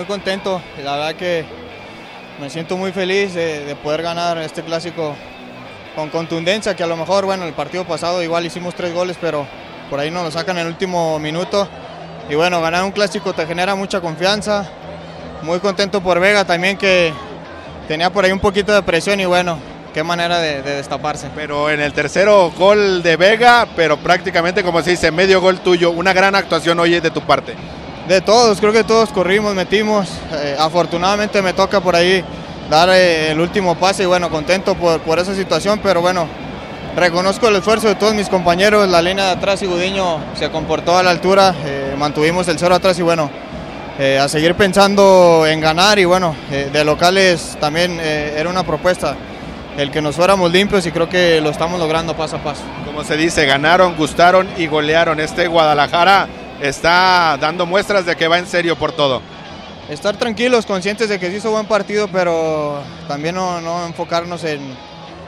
Muy contento. La verdad que me siento muy feliz de, de poder ganar este clásico con contundencia, que a lo mejor, bueno, el partido pasado igual hicimos tres goles, pero por ahí nos lo sacan en el último minuto. Y bueno, ganar un clásico te genera mucha confianza. Muy contento por Vega también que tenía por ahí un poquito de presión y bueno, qué manera de, de destaparse. Pero en el tercero gol de Vega, pero prácticamente como se dice, medio gol tuyo, una gran actuación hoy de tu parte. De todos, creo que todos corrimos, metimos. Eh, afortunadamente me toca por ahí dar eh, el último pase y bueno, contento por, por, esa situación, pero bueno, reconozco el esfuerzo de todos mis compañeros, la línea de atrás y Gudiño se comportó a la altura, eh, mantuvimos el cero atrás y bueno, a seguir pensando en ganar y bueno, de locales también era una propuesta. El que nos fuéramos limpios y creo que lo estamos logrando paso a paso. Como se dice, ganaron, gustaron y golearon. Este Guadalajara está dando muestras de que va en serio por todo estar tranquilos, conscientes de que se hizo buen partido, pero también no, no enfocarnos en,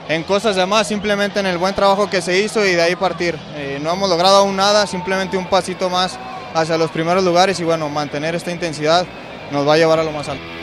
en, cosas demás, simplemente en el buen trabajo que se hizo y de ahí partir. Eh, no hemos logrado aún nada, simplemente un pasito más hacia los primeros lugares y bueno, mantener esta intensidad nos va a llevar a lo más alto.